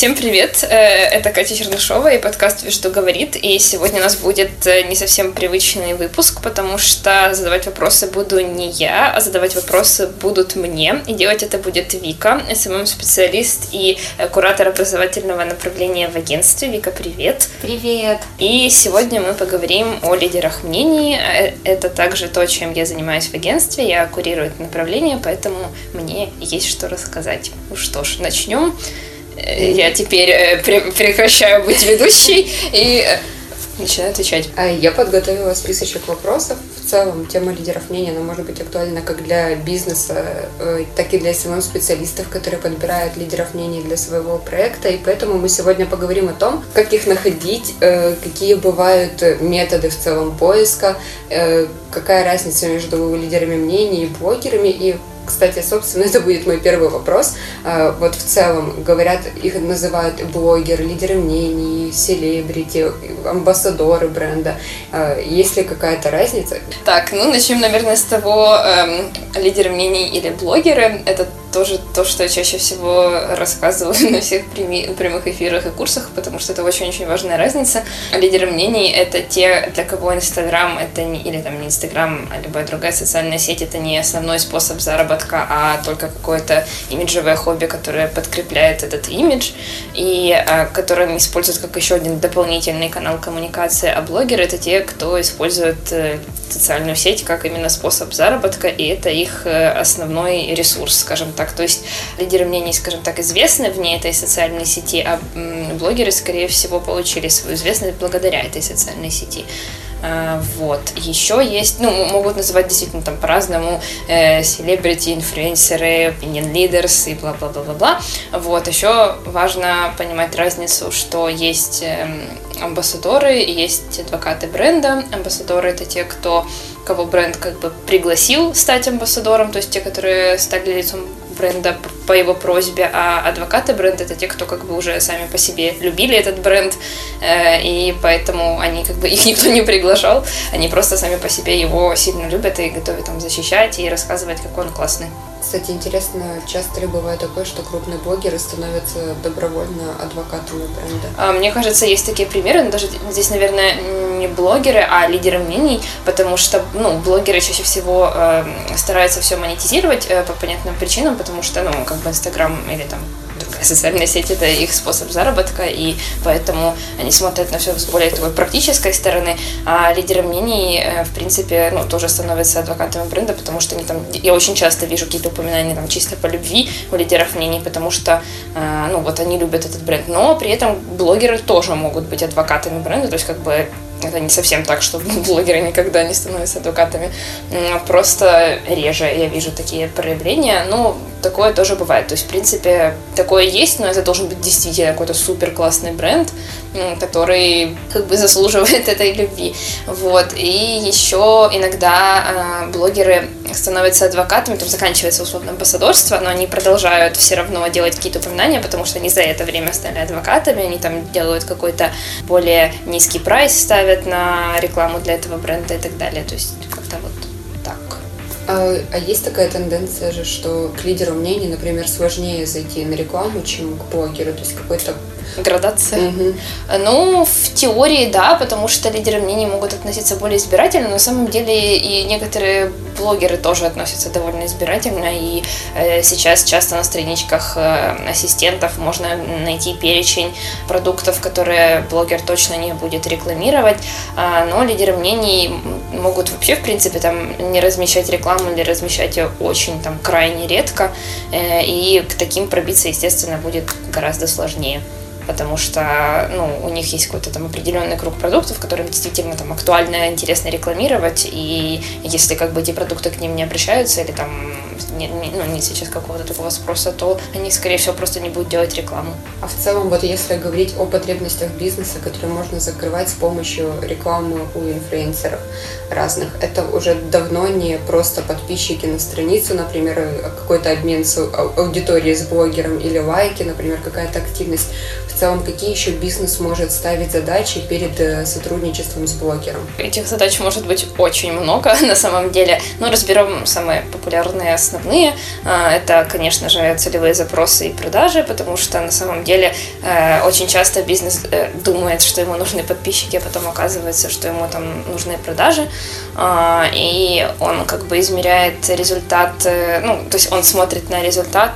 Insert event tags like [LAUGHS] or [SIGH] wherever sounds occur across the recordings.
Всем привет! Э, это Катя Чернышова и подкаст «Вы что говорит». И сегодня у нас будет э, не совсем привычный выпуск, потому что задавать вопросы буду не я, а задавать вопросы будут мне. И делать это будет Вика, SMM-специалист и э, куратор образовательного направления в агентстве. Вика, привет! Привет! И сегодня мы поговорим о лидерах мнений. Это также то, чем я занимаюсь в агентстве. Я курирую это направление, поэтому мне есть что рассказать. Ну что ж, начнем. Э, я теперь э, прекращаю быть ведущей и э, начинаю отвечать. А я подготовила списочек вопросов. В целом, тема лидеров мнений, она может быть актуальна как для бизнеса, так и для СММ-специалистов, которые подбирают лидеров мнений для своего проекта. И поэтому мы сегодня поговорим о том, как их находить, какие бывают методы в целом поиска, какая разница между лидерами мнений и блогерами, и кстати, собственно, [LAUGHS] это будет мой первый вопрос. А, вот в целом, говорят, их называют блогеры, лидеры мнений, селебрити, амбассадоры бренда. А, есть ли какая-то разница? Так, ну начнем, наверное, с того, эм, лидеры мнений или блогеры. Это тоже то, что я чаще всего рассказываю [LAUGHS] на всех прямых эфирах и курсах, потому что это очень-очень важная разница. Лидеры мнений — это те, для кого Инстаграм — это не, или там не Инстаграм, а любая другая социальная сеть — это не основной способ заработка, а только какое-то имиджевое хобби, которое подкрепляет этот имидж, и а, которое они используют как еще один дополнительный канал коммуникации. А блогеры — это те, кто использует э, социальную сеть как именно способ заработка, и это их э, основной ресурс, скажем так. То есть лидеры мнений, скажем так, известны вне этой социальной сети, а блогеры, скорее всего, получили свою известность благодаря этой социальной сети. А, вот. Еще есть, ну, могут называть действительно там по-разному селебрити, инфлюенсеры, opinion leaders и бла-бла-бла-бла-бла. Вот. Еще важно понимать разницу, что есть эм, амбассадоры есть адвокаты бренда. Амбассадоры это те, кто кого бренд как бы пригласил стать амбассадором, то есть те, которые стали лицом бренда по его просьбе, а адвокаты бренда это те, кто как бы уже сами по себе любили этот бренд, э, и поэтому они как бы их никто не приглашал, они просто сами по себе его сильно любят и готовы там защищать и рассказывать, как он классный. Кстати, интересно, часто ли бывает такое, что крупные блогеры становятся добровольно адвокатами бренда? А, мне кажется, есть такие примеры, но даже здесь, наверное, не блогеры, а лидеры мнений, потому что, ну, блогеры чаще всего э, стараются все монетизировать э, по понятным причинам, потому что, ну, как бы Инстаграм или там социальная сеть это их способ заработка, и поэтому они смотрят на все с более такой практической стороны, а лидеры мнений, э, в принципе, ну, тоже становятся адвокатами бренда, потому что они там, я очень часто вижу какие-то упоминания там чисто по любви у лидеров мнений, потому что, э, ну, вот они любят этот бренд, но при этом блогеры тоже могут быть адвокатами бренда, то есть как бы это не совсем так, что [LAUGHS] блогеры никогда не становятся адвокатами. Просто реже я вижу такие проявления. Но такое тоже бывает. То есть, в принципе, такое есть, но это должен быть действительно какой-то супер классный бренд, который как бы заслуживает [LAUGHS] этой любви. Вот. И еще иногда э, блогеры становятся адвокатами, там заканчивается условно амбассадорство, но они продолжают все равно делать какие-то упоминания, потому что они за это время стали адвокатами, они там делают какой-то более низкий прайс, ставят на рекламу для этого бренда и так далее. То есть как-то вот. А, а есть такая тенденция же, что к лидеру мнений, например, сложнее зайти на рекламу, чем к блогеру, то есть какой-то градация. Угу. Ну, в теории, да, потому что лидеры мнений могут относиться более избирательно, но на самом деле и некоторые блогеры тоже относятся довольно избирательно, и э, сейчас часто на страничках э, ассистентов можно найти перечень продуктов, которые блогер точно не будет рекламировать, э, но лидеры мнений могут вообще, в принципе, там не размещать рекламу или размещать ее очень там крайне редко, э, и к таким пробиться, естественно, будет гораздо сложнее потому что ну, у них есть какой-то там определенный круг продуктов, которым действительно там актуально, интересно рекламировать, и если как бы эти продукты к ним не обращаются или там не, не, ну, нет сейчас какого-то такого спроса, то они, скорее всего, просто не будут делать рекламу. А в целом, вот если говорить о потребностях бизнеса, которые можно закрывать с помощью рекламы у инфлюенсеров разных, это уже давно не просто подписчики на страницу, например, какой-то обмен с аудиторией с блогером или лайки, например, какая-то активность. В целом, какие еще бизнес может ставить задачи перед э, сотрудничеством с блогером? Этих задач может быть очень много [LAUGHS] на самом деле. Но разберем самые популярные с основные. А, это, конечно же, целевые запросы и продажи, потому что на самом деле э, очень часто бизнес э, думает, что ему нужны подписчики, а потом оказывается, что ему там нужны продажи. А, и он как бы измеряет результат, э, ну, то есть он смотрит на результат,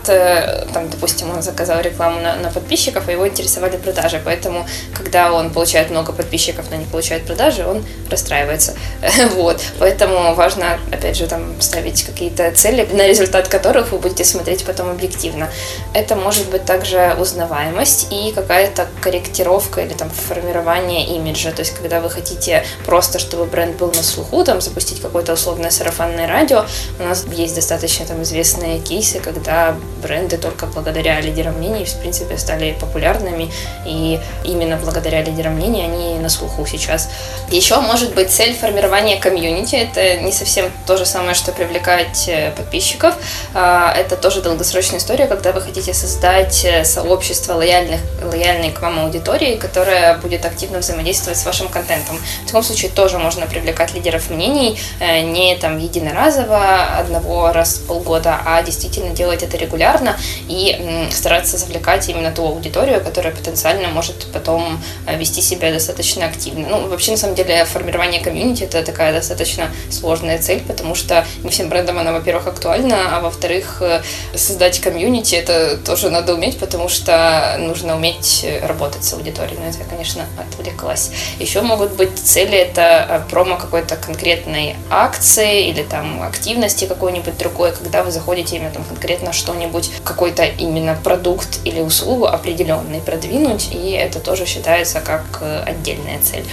там, допустим, он заказал рекламу на, на подписчиков, а его интересовали продажи, поэтому, когда он получает много подписчиков, но не получает продажи, он расстраивается. [LAUGHS] Вот, поэтому важно, опять же, там ставить какие-то цели, на результат которых вы будете смотреть потом объективно. Это может быть также узнаваемость и какая-то корректировка или там формирование имиджа. То есть, когда вы хотите просто, чтобы бренд был на слуху, там запустить какое-то условное сарафанное радио, у нас есть достаточно там известные кейсы, когда бренды только благодаря лидерам мнений, в принципе, стали популярными, и именно благодаря лидерам мнений они на слуху сейчас. Еще может быть цель формирования комьюнити, это не совсем то же самое, что привлекать э, подписчиков, а, это тоже долгосрочная история, когда вы хотите создать э, сообщество лояльных, лояльной к вам аудитории, которая будет активно взаимодействовать с вашим контентом. В таком случае тоже можно привлекать лидеров мнений э, не там единоразово, одного раз в полгода, а действительно делать это регулярно и стараться завлекать именно ту аудиторию, которая потенциально может потом вести себя достаточно активно. Ну, вообще, на самом деле, формирование комьюнити – это такая достаточно сложная цель, потому что не всем брендам она, во-первых, актуальна, а во-вторых, э, создать комьюнити это тоже надо уметь, потому что нужно уметь работать с аудиторией. Но это я, конечно, отвлеклась. Еще могут быть цели, это э, промо какой-то конкретной акции или там активности какой-нибудь другой, когда вы заходите именно там конкретно что-нибудь, какой-то именно продукт или услугу определенный продвинуть, и это тоже считается как э, отдельная цель.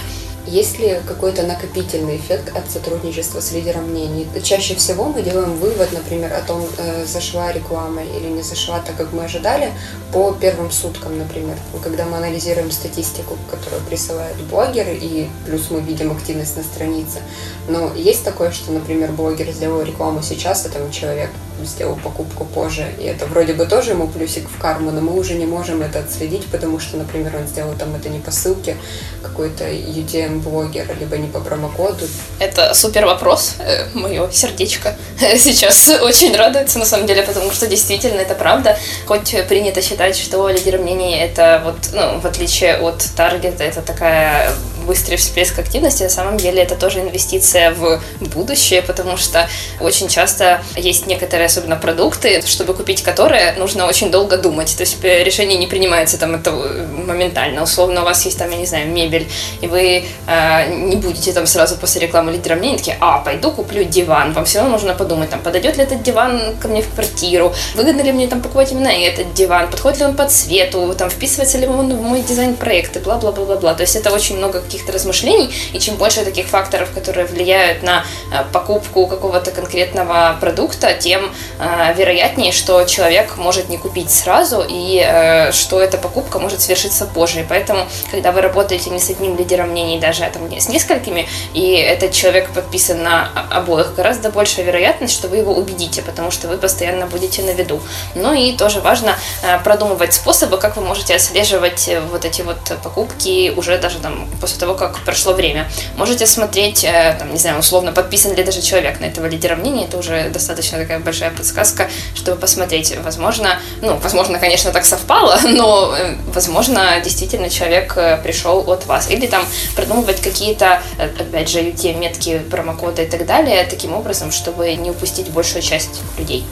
Есть ли какой-то накопительный эффект от сотрудничества с лидером мнений? Чаще всего мы делаем вывод, например, о том, э, зашла реклама или не зашла так, как мы ожидали, по первым суткам, например. Когда мы анализируем статистику, которую присылают блогеры, и плюс мы видим активность на странице. Но есть такое, что, например, блогер сделал рекламу сейчас, а там человек сделал покупку позже, и это вроде бы тоже ему плюсик в карму, но мы уже не можем это отследить, потому что, например, он сделал там это не по ссылке какой-то UTM-блогера, либо не по промокоду. Это супер вопрос, э, мое сердечко [LAUGHS] сейчас очень радуется, на самом деле, потому что действительно это правда, хоть принято считать, что лидер мнений это вот, ну, в отличие от таргета, это такая быстрый всплеск активности, на самом деле это тоже инвестиция в будущее, потому что очень часто есть некоторые, особенно продукты, чтобы купить которые, нужно очень долго думать. То есть э, решение не принимается там это э, моментально. Условно, у вас есть там, я не знаю, мебель, и вы э, не будете там сразу после рекламы лидера мнений такие, а, пойду куплю диван. Вам все равно нужно подумать, там, подойдет ли этот диван ко мне в квартиру, выгодно ли мне там покупать именно этот диван, подходит ли он по цвету, там, вписывается ли он в мой дизайн-проект и бла-бла-бла-бла-бла. То есть это очень много каких-то размышлений, и чем больше таких факторов, которые влияют на э, покупку какого-то конкретного продукта, тем э, вероятнее, что человек может не купить сразу, и э, что эта покупка может свершиться позже. И поэтому, когда вы работаете не с одним лидером мнений, даже там, с несколькими, и этот человек подписан на обоих, гораздо большая вероятность, что вы его убедите, потому что вы постоянно будете на виду. Ну и тоже важно продумывать способы, как вы можете отслеживать вот эти вот покупки уже даже там после того, как прошло время. Можете смотреть, э, там, не знаю, условно, подписан ли даже человек на этого лидера мнения, это уже достаточно такая большая подсказка, чтобы посмотреть, возможно, ну, возможно, конечно, так совпало, [LAUGHS] но, э, возможно, действительно человек э, пришел от вас. Или там продумывать какие-то, опять же, те метки, промокоды и так далее, таким образом, чтобы не упустить большую часть людей.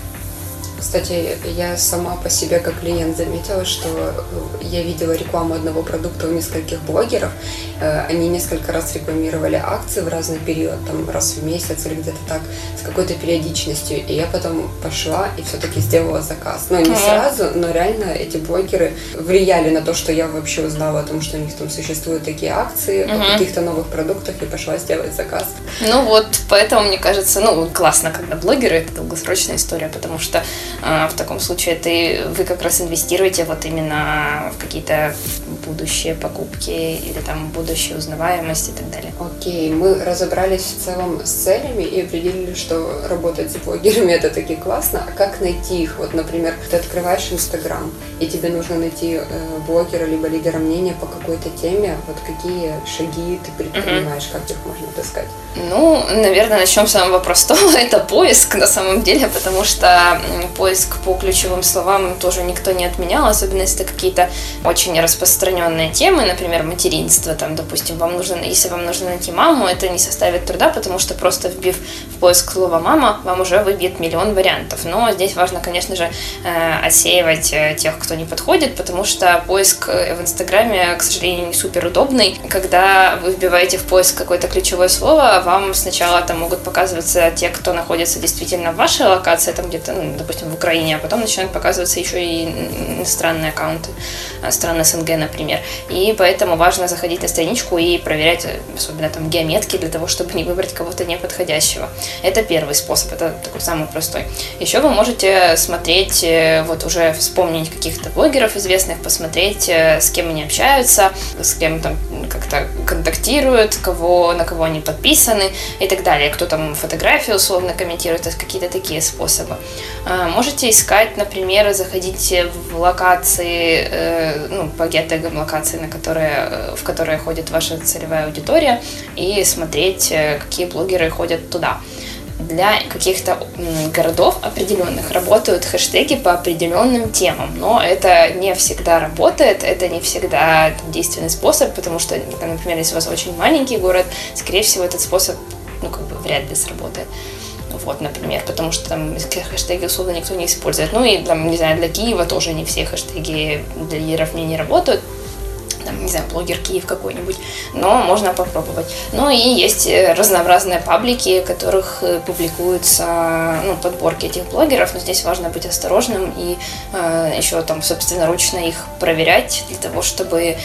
Кстати, я сама по себе как клиент заметила, что я видела рекламу одного продукта у нескольких блогеров. Э, они несколько раз рекламировали акции в разный период, там раз в месяц или где-то так, с какой-то периодичностью. И я потом пошла и все-таки сделала заказ. Ну, не сразу, но реально эти блогеры влияли на то, что я вообще узнала о том, что у них там существуют такие акции uh-huh. о каких-то новых продуктах и пошла сделать заказ. Ну вот, поэтому мне кажется, ну классно, когда блогеры это долгосрочная история, потому что в таком случае ты, вы как раз инвестируете вот именно в какие-то будущие покупки или там будущая узнаваемость и так далее. Окей, мы разобрались в целом с целями и определили, что работать с блогерами это таки классно. А как найти их? Вот, например, ты открываешь Инстаграм, и тебе нужно найти э, блогера либо лидера мнения по какой-то теме. Вот какие шаги ты предпринимаешь, uh-huh. как их можно отыскать? Ну, наверное, начнем с самого простого. [LAUGHS] Это поиск на самом деле, потому что поиск по ключевым словам тоже никто не отменял, особенно если какие-то очень распространенные темы, например, материнство, там, допустим, вам нужно, если вам нужно найти маму, это не составит труда, потому что просто вбив в поиск слово «мама», вам уже выбьет миллион вариантов. Но здесь важно, конечно же, э, отсеивать э, тех, кто не подходит, потому что поиск э, в Инстаграме, к сожалению, не супер удобный. Когда вы вбиваете в поиск какое-то ключевое слово, вам сначала там могут показываться те, кто находится действительно в вашей локации, там где-то, ну, допустим, в Украине, а потом начинают показываться еще и иностранные аккаунты, страны СНГ, например. И поэтому важно заходить на страничку и проверять, особенно там геометки, для того, чтобы не выбрать кого-то неподходящего. Это первый способ, это такой самый простой. Еще вы можете смотреть, э, вот уже вспомнить каких-то блогеров известных, посмотреть, э, с кем они общаются, с кем там как-то контактируют, кого, на кого они подписаны и так далее. Кто там фотографии условно комментирует, это какие-то такие способы. А, можете искать, например, заходить в локации, э, ну, по геотегам локации, на которые, в которые ходит ваша целевая аудитория, и смотреть, какие блогеры ходят туда для каких-то городов определенных работают хэштеги по определенным темам, но это не всегда работает, это не всегда действенный способ, потому что, например, если у вас очень маленький город, скорее всего, этот способ, ну, как бы вряд ли сработает. Вот, например, потому что там хэштеги условно никто не использует. Ну и там, не знаю, для Киева тоже не все хэштеги для лидеров не, не работают там, не знаю, блогер Киев какой-нибудь, но можно попробовать. Ну и есть э, разнообразные паблики, в которых э, публикуются ну, подборки этих блогеров, но здесь важно быть осторожным и э, еще там собственноручно их проверять для того, чтобы э,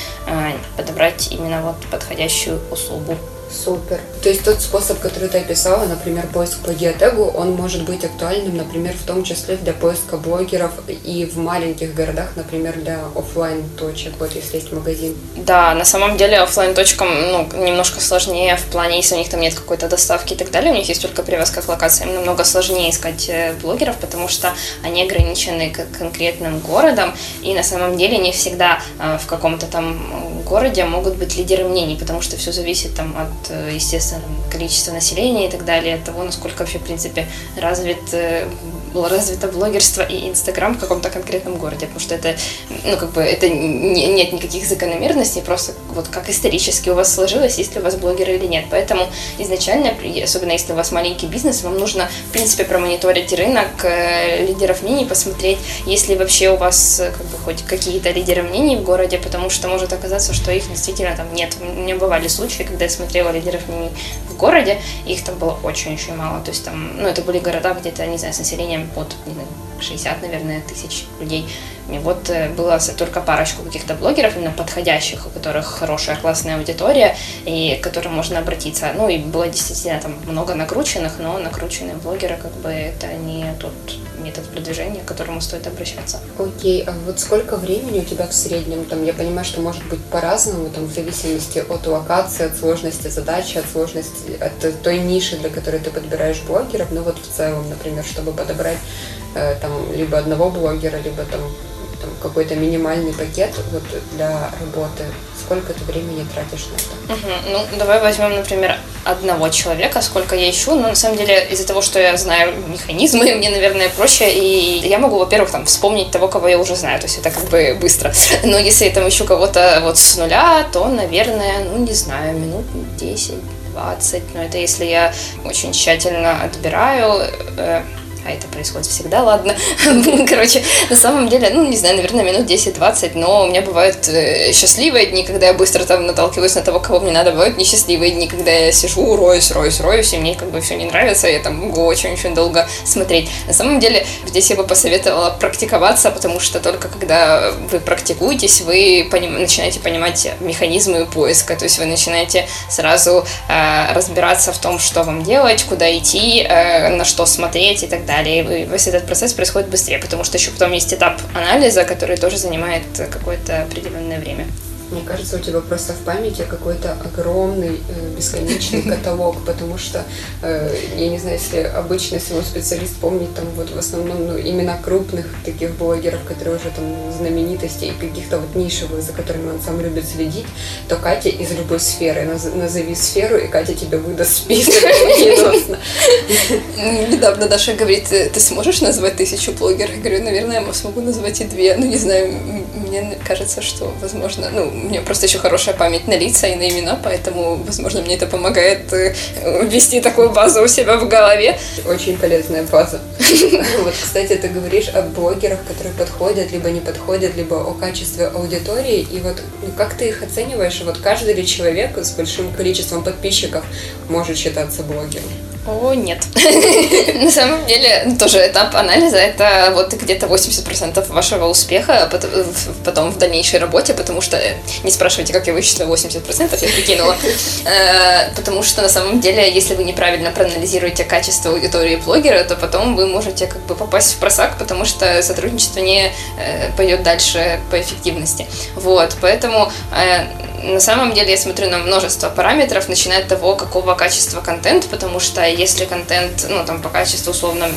подобрать именно вот подходящую услугу. Супер. То есть тот способ, который ты описала, например, поиск по геотегу, он может быть актуальным, например, в том числе для поиска блогеров и в маленьких городах, например, для офлайн точек, вот если есть магазин. Да, на самом деле офлайн точкам ну, немножко сложнее в плане, если у них там нет какой-то доставки и так далее, у них есть только привязка к локациям, намного сложнее искать э, блогеров, потому что они ограничены конкретным городам, и на самом деле не всегда э, в каком-то там городе могут быть лидеры мнений, потому что все зависит там от Э, естественно, количество населения и так далее, от того, насколько вообще, в принципе, развит, э, развито блогерство и Инстаграм в каком-то конкретном городе, потому что это, ну, как бы, это не, нет никаких закономерностей, просто вот как исторически у вас сложилось, есть ли у вас блогеры или нет. Поэтому изначально, особенно если у вас маленький бизнес, вам нужно, в принципе, промониторить рынок э, лидеров мнений, посмотреть, есть ли вообще у вас как бы хоть какие-то лидеры мнений в городе, потому что может оказаться, что их действительно там нет. У меня бывали случаи, когда я смотрела лидеров мнений в городе, их там было очень-очень мало. То есть там, ну, это были города где-то, не знаю, с населением под, не знаю, 60, наверное, тысяч людей. И вот э, было только парочку каких-то блогеров, именно подходящих, у которых хорошая, классная аудитория, и к которым можно обратиться. Ну, и было действительно там много накрученных, но накрученные блогеры, как бы, это не тот метод продвижения, к которому стоит обращаться. Окей, а вот сколько времени у тебя в среднем? Там, я понимаю, что может быть по-разному, там, в зависимости от локации, от сложности задачи, от сложности, от той ниши, для которой ты подбираешь блогеров, но вот в целом, например, чтобы подобрать э, там либо одного блогера, либо там, какой-то минимальный пакет вот для работы, сколько ты времени тратишь на это? Угу. Ну, давай возьмем, например, одного человека, сколько я ищу. Но на самом деле из-за того, что я знаю механизмы, [LAUGHS] мне, наверное, проще. И я могу, во-первых, там вспомнить того, кого я уже знаю. То есть это как бы быстро. [LAUGHS] Но если я там ищу кого-то вот с нуля, то, наверное, ну, не знаю, минут 10 20, но это если я очень тщательно отбираю, э, а это происходит всегда, ладно. [LAUGHS] Короче, на самом деле, ну, не знаю, наверное, минут 10-20, но у меня бывают э, счастливые дни, когда я быстро там наталкиваюсь на того, кого мне надо, бывают несчастливые дни, когда я сижу, роюсь, роюсь, роюсь, и мне как бы все не нравится, я там могу очень-очень долго смотреть. На самом деле, здесь я бы посоветовала практиковаться, потому что только когда вы практикуетесь, вы поним... начинаете понимать механизмы поиска, то есть вы начинаете сразу э, разбираться в том, что вам делать, куда идти, э, на что смотреть и так далее далее. И весь этот процесс происходит быстрее, потому что еще потом есть этап анализа, который тоже занимает какое-то определенное время. Мне кажется, у тебя просто в памяти какой-то огромный э, бесконечный [LAUGHS] каталог, потому что, э, я не знаю, если обычный самый специалист помнит там вот в основном ну, имена крупных таких блогеров, которые уже там знаменитости и каких-то вот нишевых, за которыми он сам любит следить, то Катя из любой сферы, назови сферу, и Катя тебе выдаст список [LAUGHS] Недавно Даша говорит, ты сможешь назвать тысячу блогеров? Я говорю, наверное, я смогу назвать и две. Ну, не знаю, мне кажется, что, возможно, ну, меня просто еще хорошая память на лица и на имена, поэтому, возможно, мне это помогает э, вести такую базу у себя в голове. Очень полезная база. [LAUGHS] Вот, кстати, ты говоришь о блогерах, которые подходят, либо не подходят, либо о качестве аудитории. И вот ну, как ты их оцениваешь? Вот каждый ли человек с большим количеством подписчиков может считаться блогером? О, нет. [LAUGHS] На самом деле, тоже этап анализа – это вот где-то 80% вашего успеха а потом в дальнейшей работе, потому что, э, не спрашивайте, как я вычислила 80%, я прикинула. [LAUGHS] Э, потому что, на самом деле, если вы неправильно проанализируете качество аудитории блогера, то потом вы можете как бы попасть в просак, потому что сотрудничество не э, пойдет дальше по эффективности. Вот, поэтому на самом деле я смотрю на множество параметров, начиная от того, какого качества контент, потому что если контент, ну, там, по качеству, условно,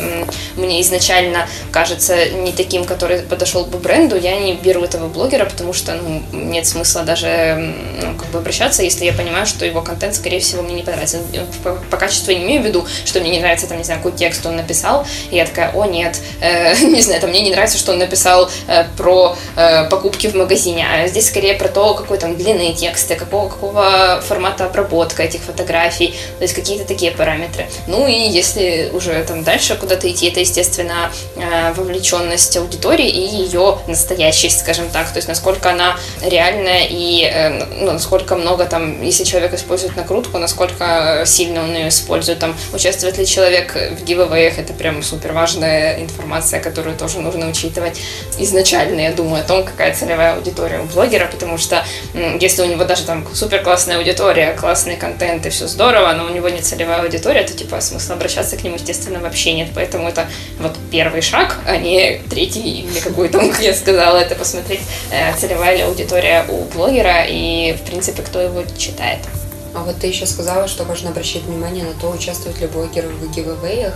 мне изначально кажется не таким, который подошел бы бренду, я не беру этого блогера, потому что, ну, нет смысла даже, ну, как бы обращаться, если я понимаю, что его контент, скорее всего, мне не понравится. По, по качеству я не имею в виду, что мне не нравится, там, не знаю, какой текст он написал, и я такая, о, нет, э, [LAUGHS] не знаю, там, мне не нравится, что он написал э, про э, покупки в магазине, а здесь скорее про то, какой там длины тексты, какого, какого формата обработка этих фотографий, то есть какие-то такие параметры. Ну и если уже там дальше куда-то идти, это, естественно, э, вовлеченность аудитории и ее настоящесть, скажем так, то есть насколько она реальная и э, ну, насколько много там, если человек использует накрутку, насколько сильно он ее использует, там, участвует ли человек в гивэвэях, это прям супер важная информация, которую тоже нужно учитывать изначально, я думаю, о том, какая целевая аудитория у блогера, потому что если у него даже там супер классная аудитория, классный контент и все здорово, но у него не целевая аудитория, то типа смысла обращаться к нему, естественно, вообще нет. Поэтому это вот первый шаг, а не третий или какой то [LAUGHS] как я сказала, это посмотреть, э, целевая ли аудитория у блогера и, в принципе, кто его читает. А вот ты еще сказала, что важно обращать внимание на то, участвуют ли блогеры в гивэвэях.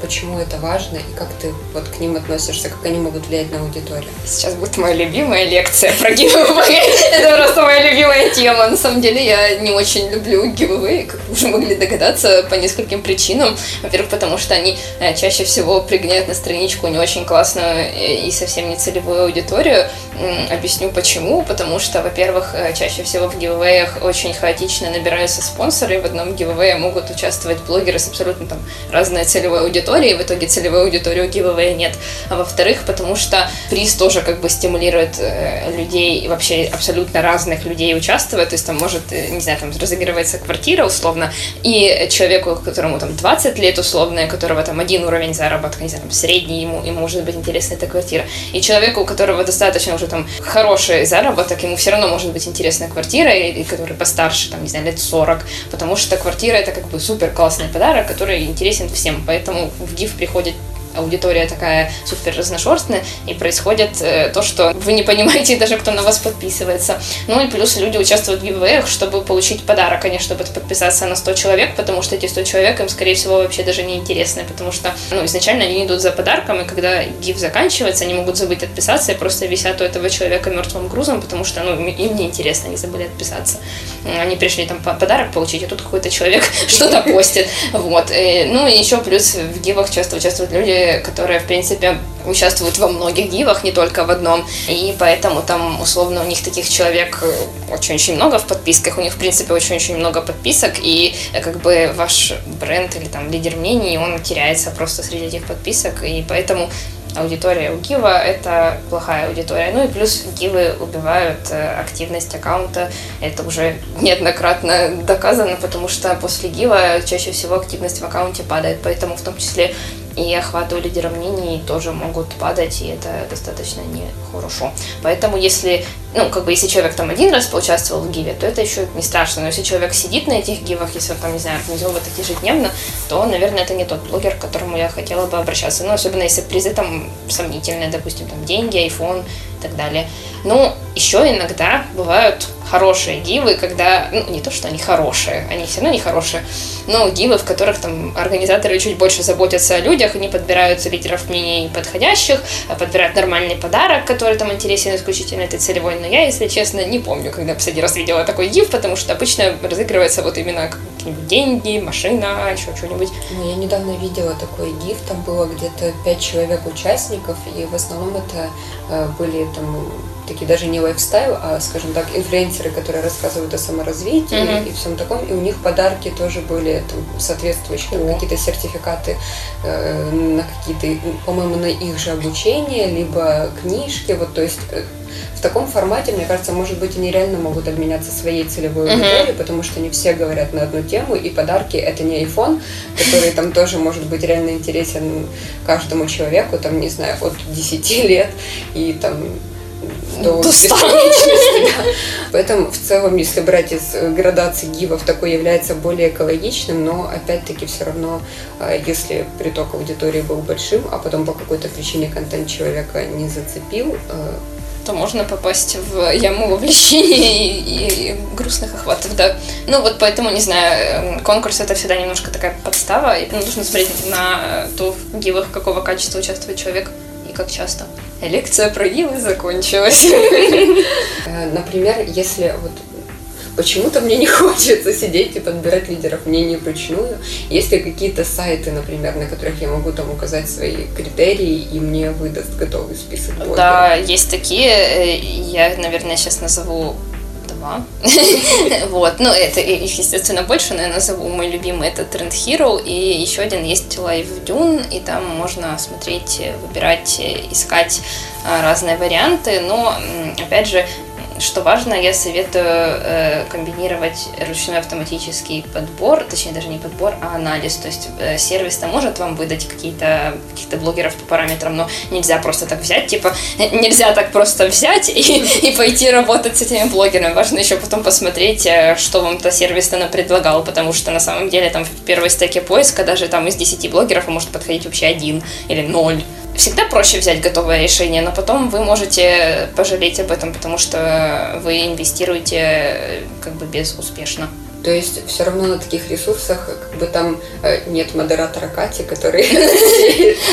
Почему это важно и как ты вот к ним относишься, как они могут влиять на аудиторию? Сейчас будет моя любимая лекция про гивэвэй. [LAUGHS] Это просто моя любимая тема. На самом деле я не очень люблю гивэвэй, как вы уже могли догадаться, по нескольким причинам. Во-первых, потому что они э, чаще всего пригоняют на страничку не очень классную и совсем не целевую аудиторию. Объясню почему. Потому что, во-первых, э, чаще всего в гивэвэях очень хаотично набираются спонсоры, и в одном гивэвэе могут участвовать блогеры с абсолютно там разной целевой аудиторией, в итоге целевой аудитории у гивэвэя нет. А во-вторых, потому что приз тоже как бы стимулирует э, людей, вообще абсолютно разных людей участвовать, то есть там может, э, не знаю, там разыгрывается квартира условно, и человеку, которому там 20 лет условно, у которого там один уровень заработка, не знаю, там средний, ему, ему может быть интересна эта квартира, и человеку, у которого достаточно уже там хороший заработок, ему все равно может быть интересна квартира, и, и который постарше, там, не знаю, лет 40, потому что квартира это как бы супер классный подарок, который интересен всем, поэтому в ГИФ приходит аудитория такая супер разношерстная, и происходит э, то, что вы не понимаете даже, кто на вас подписывается. Ну и плюс люди участвуют в гивэях, чтобы получить подарок, а не чтобы подписаться на 100 человек, потому что эти 100 человек им, скорее всего, вообще даже не интересны, потому что, ну, изначально они идут за подарком, и когда гиф заканчивается, они могут забыть отписаться и просто висят у этого человека мертвым грузом, потому что, ну, им не интересно, они забыли отписаться. Они пришли там подарок получить, а тут какой-то человек [LAUGHS] что-то [LAUGHS] постит, вот. И, ну и еще плюс в гивах часто участвуют люди, которые, в принципе, участвуют во многих дивах, не только в одном. И поэтому там, условно, у них таких человек очень-очень много в подписках. У них, в принципе, очень-очень много подписок. И как бы ваш бренд или там лидер мнений, он теряется просто среди этих подписок. И поэтому аудитория у Гива – это плохая аудитория. Ну и плюс Гивы убивают э, активность аккаунта. Это уже неоднократно доказано, потому что после Гива чаще всего активность в аккаунте падает. Поэтому в том числе и охваты у лидера мнений тоже могут падать, и это достаточно нехорошо. Поэтому если, ну, как бы, если человек там один раз поучаствовал в гиве, то это еще не страшно. Но если человек сидит на этих гивах, если он там, не знаю, организовывает их ежедневно, то, наверное, это не тот блогер, к которому я хотела бы обращаться. Ну, особенно если призы там сомнительные, допустим, там деньги, iPhone и так далее. Ну, еще иногда бывают хорошие гивы, когда, ну, не то, что они хорошие, они все равно не хорошие, но гивы, в которых там организаторы чуть больше заботятся о людях, они подбирают лидеров мнений подходящих, а подбирают нормальный подарок, который там интересен исключительно этой целевой, но я, если честно, не помню, когда последний раз видела такой гив, потому что обычно разыгрывается вот именно какие-нибудь деньги, машина, еще что-нибудь. Ну, я недавно видела такой гиф, там было где-то пять человек участников, и в основном это э, были там такие даже не лайфстайл, а, скажем так, инфлюенсеры, которые рассказывают о саморазвитии mm-hmm. и всем таком. И у них подарки тоже были там, соответствующие, mm-hmm. какие-то сертификаты э, на какие-то, по-моему, на их же обучение, либо книжки. Вот, то есть э, в таком формате, мне кажется, может быть, они реально могут обменяться своей целевой аудиторией, uh-huh. потому что не все говорят на одну тему, и подарки это не iPhone, который там тоже может быть реально интересен каждому человеку, там, не знаю, от 10 [LAUGHS] лет, и там до, до бесконечности. Да. Поэтому в целом, если брать из э, градации гивов, такой является более экологичным, но опять-таки все равно, э, если приток аудитории был большим, а потом по какой-то причине контент человека не зацепил, э, то можно попасть в яму вовлечения и, и, грустных охватов, да. Ну вот поэтому, не знаю, конкурс это всегда немножко такая подстава, и нужно смотреть на то, в гивах какого качества участвует человек и как часто. Лекция про Гилы закончилась. [LAUGHS] Э, например, если вот почему-то мне не [LAUGHS] хочется сидеть и подбирать лидеров мнений вручную. Есть ли какие-то сайты, например, на которых я могу там указать свои критерии, и мне выдаст готовый список блогеров? Да, есть такие. Э, я, наверное, сейчас назову два. [LAUGHS] вот, ну, это их, естественно, больше, но я назову мой любимый, это Trend Hero, и еще один есть Live Dune, и там можно смотреть, выбирать, искать а, разные варианты, но, опять же, что важно, я советую э, комбинировать ручной автоматический подбор, точнее даже не подбор, а анализ. То есть э, сервис-то может вам выдать какие-то каких-то блогеров по параметрам, но нельзя просто так взять, типа [LAUGHS] нельзя так просто взять и, [LAUGHS] и пойти работать с этими блогерами. Важно еще потом посмотреть, э, что вам-то сервис-то предлагал, потому что на самом деле там в первой стеке поиска даже там из 10 блогеров может подходить вообще один или ноль всегда проще взять готовое решение, но потом вы можете пожалеть об этом, потому что вы инвестируете как бы безуспешно. То есть все равно на таких ресурсах как бы там э, нет модератора Кати, который...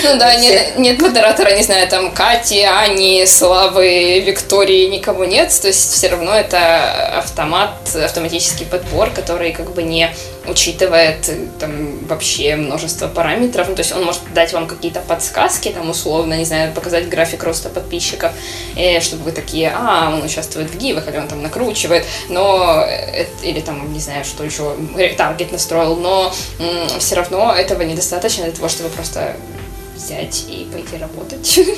Ну да, [LAUGHS] нет модератора, не знаю, там Кати, Ани, Славы, Виктории, никого нет. То есть все равно это автомат, автоматический подбор, который как бы не учитывает там вообще множество параметров. Ну, то есть он может дать вам какие-то подсказки, там условно, не знаю, показать график роста подписчиков, и чтобы вы такие, а, он участвует в гивах, или он там накручивает, но или там, не знаю, что еще, таргет настроил, но все равно этого недостаточно для того, чтобы просто взять и пойти работать. [LAUGHS]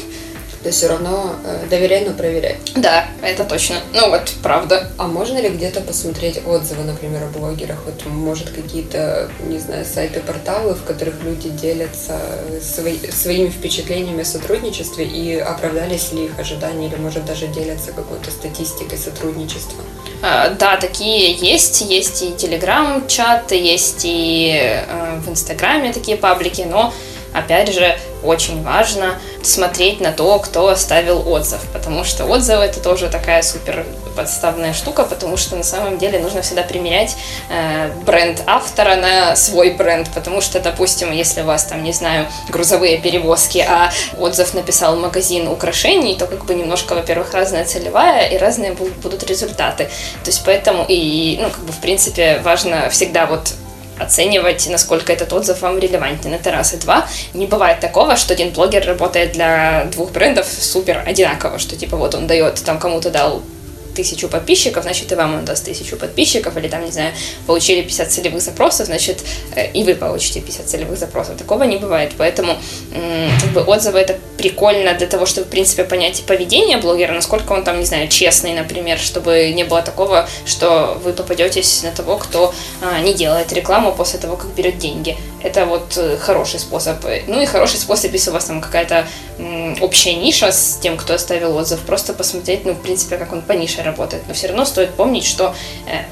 то все равно э, доверяй, но проверяй. Да, это точно. Ну вот, правда. А можно ли где-то посмотреть отзывы, например, о блогерах? Вот, может, какие-то, не знаю, сайты, порталы, в которых люди делятся свои, своими впечатлениями о сотрудничестве и оправдались ли их ожидания, или, может, даже делятся какой-то статистикой сотрудничества? А, да, такие есть. Есть и телеграм-чаты, есть и э, в Инстаграме такие паблики, но опять же, очень важно смотреть на то, кто оставил отзыв, потому что отзывы это тоже такая супер подставная штука, потому что на самом деле нужно всегда примерять э, бренд автора на свой бренд, потому что, допустим, если у вас там, не знаю, грузовые перевозки, а отзыв написал магазин украшений, то как бы немножко, во-первых, разная целевая и разные будут результаты. То есть поэтому и, ну, как бы, в принципе, важно всегда вот оценивать, насколько этот отзыв вам релевантен. Это раз. И два, не бывает такого, что один блогер работает для двух брендов супер одинаково, что типа вот он дает, там кому-то дал тысячу подписчиков, значит, и вам он даст тысячу подписчиков, или там, не знаю, получили 50 целевых запросов, значит, э, и вы получите 50 целевых запросов. Такого не бывает, поэтому как бы отзывы это прикольно для того, чтобы, в принципе, понять поведение блогера, насколько он там, не знаю, честный, например, чтобы не было такого, что вы попадетесь на того, кто а, не делает рекламу после того, как берет деньги. Это вот э, хороший способ. Ну и хороший способ, если у вас там какая-то общая ниша с тем, кто оставил отзыв, просто посмотреть, ну, в принципе, как он по нише работает. Но все равно стоит помнить, что э,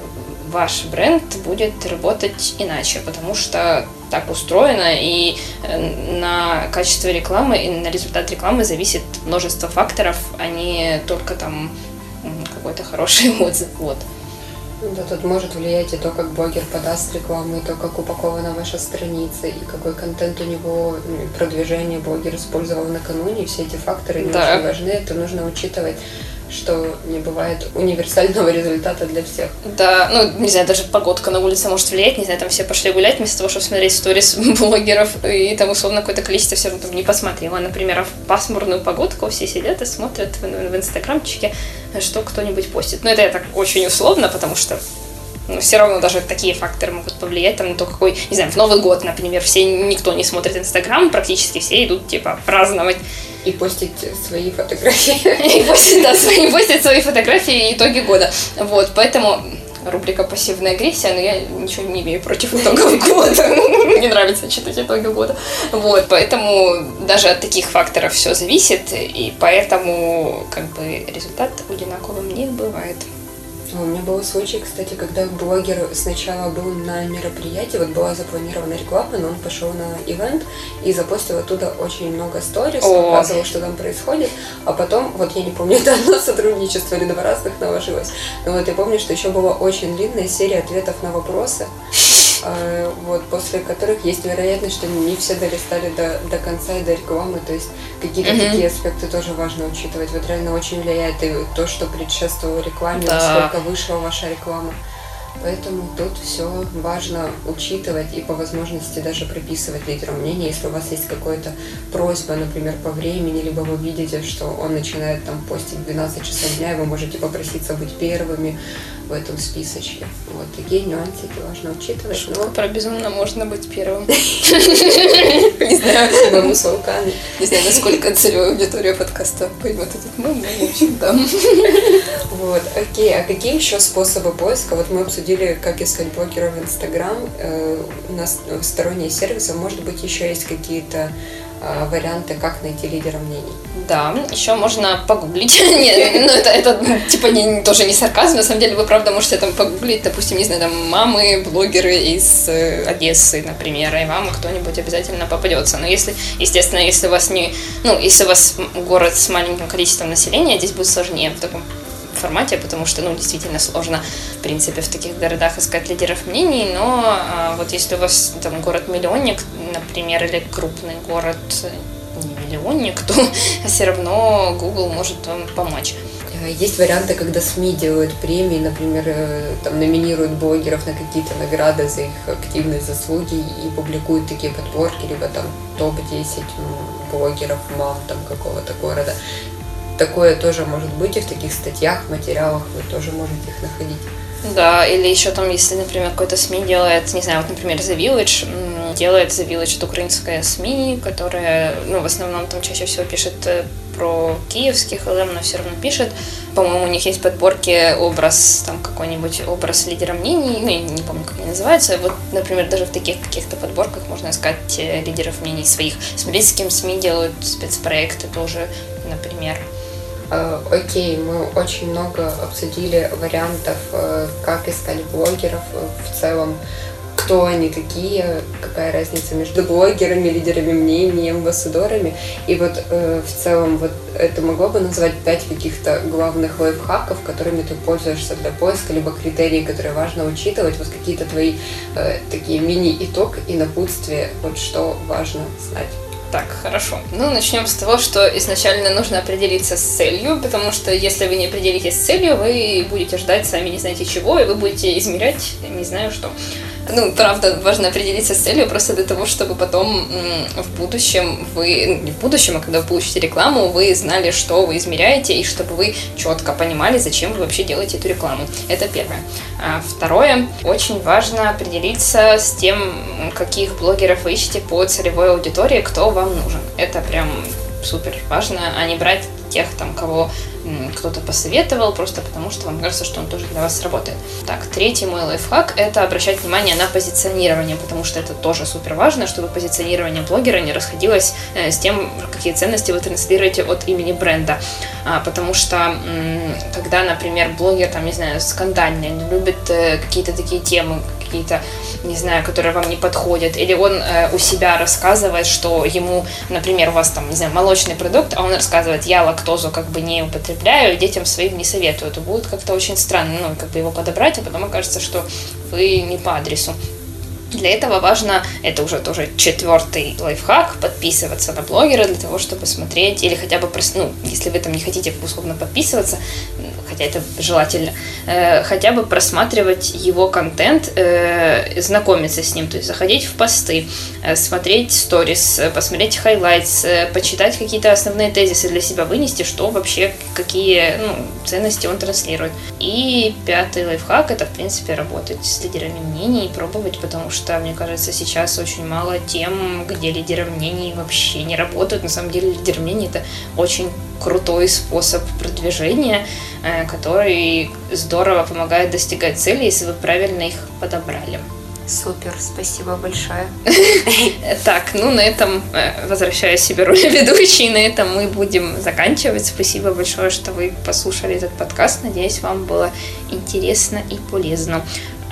ваш бренд будет работать иначе, потому что так устроено, и э, на качество рекламы и на результат рекламы зависит множество факторов, а не только там какой-то хороший [LAUGHS] отзыв. Вот. Да, тут может влиять и то, как блогер подаст рекламу, и то, как упакована ваша страница, и какой контент у него, продвижение блогер использовал накануне. Все эти факторы да. очень важны, это нужно учитывать что не бывает универсального результата для всех. Да, ну, не знаю, даже погодка на улице может влиять, не знаю, там все пошли гулять вместо того, чтобы смотреть сторис [LAUGHS] блогеров, и там условно какое-то количество все равно там не посмотрела. Например, в пасмурную погодку все сидят и смотрят в, в инстаграмчике, что кто-нибудь постит. Но это я так очень условно, потому что ну, все равно даже такие факторы могут повлиять там, на то, какой, не знаю, в Новый год, например, все, никто не смотрит Инстаграм, практически все идут, типа, праздновать. И постить свои фотографии. [LAUGHS] И постить, да, свои, постить свои фотографии и итоги года. Вот, поэтому рубрика «Пассивная агрессия», но я ничего не имею против итогов [LAUGHS] года. Мне нравится читать итоги года. Вот, поэтому даже от таких факторов все зависит, и поэтому как бы результат одинаковым не бывает. У меня был случай, кстати, когда блогер сначала был на мероприятии, вот была запланирована реклама, но он пошел на ивент и запостил оттуда очень много сторис, показывал, что там происходит, а потом, вот я не помню, [LAUGHS] это одно сотрудничество или два разных наложилось, но вот я помню, что еще была очень длинная серия ответов на вопросы, вот, после которых есть вероятность, что не все долистали до, до конца и до рекламы, то есть какие-то mm-hmm. такие аспекты тоже важно учитывать. Вот реально очень влияет и то, что предшествовало рекламе, да. сколько вышла ваша реклама. Поэтому тут все важно учитывать и по возможности даже прописывать лидеру мнения. Если у вас есть какая-то просьба, например, по времени, либо вы видите, что он начинает там постить 12 часов дня, и вы можете попроситься быть первыми в этом списочке. Вот такие нюансики важно учитывать. Шутка но... про безумно можно быть первым. [LAUGHS] Не знаю, моему с волками. Не знаю, насколько целевая аудитория подкаста поймет этот мем, но в общем, да. Вот, окей. А какие еще способы поиска? Вот мы обсудили, как искать блогера в Инстаграм. Э, у нас сторонние сервисы, может быть, еще есть какие-то варианты, как найти лидера мнений. Да, еще можно погуглить. [LAUGHS] Нет, ну это, это типа не, тоже не сарказм, на самом деле вы правда можете там погуглить, допустим, не знаю, там мамы, блогеры из э, Одессы, например, и вам кто-нибудь обязательно попадется. Но если, естественно, если у вас не, ну, если у вас город с маленьким количеством населения, здесь будет сложнее в таком формате, потому что, ну, действительно сложно, в принципе, в таких городах искать лидеров мнений, но а, вот если у вас там город-миллионник, например, или крупный город не миллионник, то [LAUGHS] все равно Google может вам помочь. Э, есть варианты, когда СМИ делают премии, например, э, там номинируют блогеров на какие-то награды за их активные заслуги и публикуют такие подборки, либо там топ-10 блогеров мам там какого-то города такое тоже может быть и в таких статьях, материалах вы тоже можете их находить. Да, или еще там, если, например, какой-то СМИ делает, не знаю, вот, например, The Village, делает The Village, это украинская СМИ, которая, ну, в основном там чаще всего пишет э, про киевских ЛМ, но все равно пишет. По-моему, у них есть подборки образ, там какой-нибудь образ лидера мнений, ну, я не помню, как они называются. Вот, например, даже в таких каких-то подборках можно искать э, лидеров мнений своих. Смотреть, с кем СМИ делают спецпроекты тоже, например. Э, окей, мы очень много обсудили вариантов, э, как искать блогеров э, в целом, кто они такие, какая разница между блогерами, лидерами мнений, амбассадорами. И вот в целом вот это могло бы назвать пять каких-то главных лайфхаков, которыми ты пользуешься для поиска, либо критерии, которые важно учитывать, вот какие-то твои такие мини-итог и напутствие, вот что важно знать. Так, хорошо. Ну, начнем с того, что изначально нужно определиться с целью, потому что если вы не определитесь с целью, вы будете ждать сами не знаете чего, и вы будете измерять не знаю что. Ну, правда, важно определиться с целью просто для того, чтобы потом в будущем вы, ну, не в будущем, а когда вы получите рекламу, вы знали, что вы измеряете, и чтобы вы четко понимали, зачем вы вообще делаете эту рекламу. Это первое. А второе, очень важно определиться с тем, каких блогеров вы ищете по целевой аудитории, кто вам нужен. Это прям супер важно, а не брать тех, там, кого кто-то посоветовал, просто потому что вам кажется, что он тоже для вас работает. Так, третий мой лайфхак – это обращать внимание на позиционирование, потому что это тоже супер важно, чтобы позиционирование блогера не расходилось э, с тем, какие ценности вы транслируете от имени бренда. А, потому что, когда, например, блогер, там, не знаю, скандальный, любит э, какие-то такие темы, какие-то, не знаю, которые вам не подходят, или он э, у себя рассказывает, что ему, например, у вас там, не знаю, молочный продукт, а он рассказывает, я лактозу как бы не употребляю, детям своим не советую, то будет как-то очень странно, ну, как бы его подобрать, а потом окажется, что вы не по адресу. Для этого важно, это уже тоже четвертый лайфхак, подписываться на блогера для того, чтобы смотреть, или хотя бы, ну, если вы там не хотите условно подписываться, хотя это желательно, э, хотя бы просматривать его контент, э, знакомиться с ним, то есть заходить в посты, э, смотреть stories, э, посмотреть highlights, э, почитать какие-то основные тезисы для себя, вынести, что вообще, какие ну, ценности он транслирует. И пятый лайфхак – это, в принципе, работать с лидерами мнений и пробовать, потому что, мне кажется, сейчас очень мало тем, где лидеры мнений вообще не работают. На самом деле лидер мнений – это очень крутой способ продвижения, э, который здорово помогает достигать цели, если вы правильно их подобрали. Супер, спасибо большое. [LAUGHS] Так, ну на этом, э, возвращаю себе роль ведущей, на этом мы будем заканчивать. Спасибо большое, что вы послушали этот подкаст. Надеюсь, вам было интересно и полезно.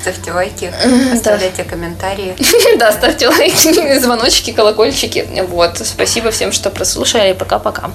Ставьте лайки, оставляйте комментарии. [LAUGHS] Да, ставьте лайки, [LAUGHS] звоночки, колокольчики. Вот. Спасибо всем, что прослушали. Пока-пока.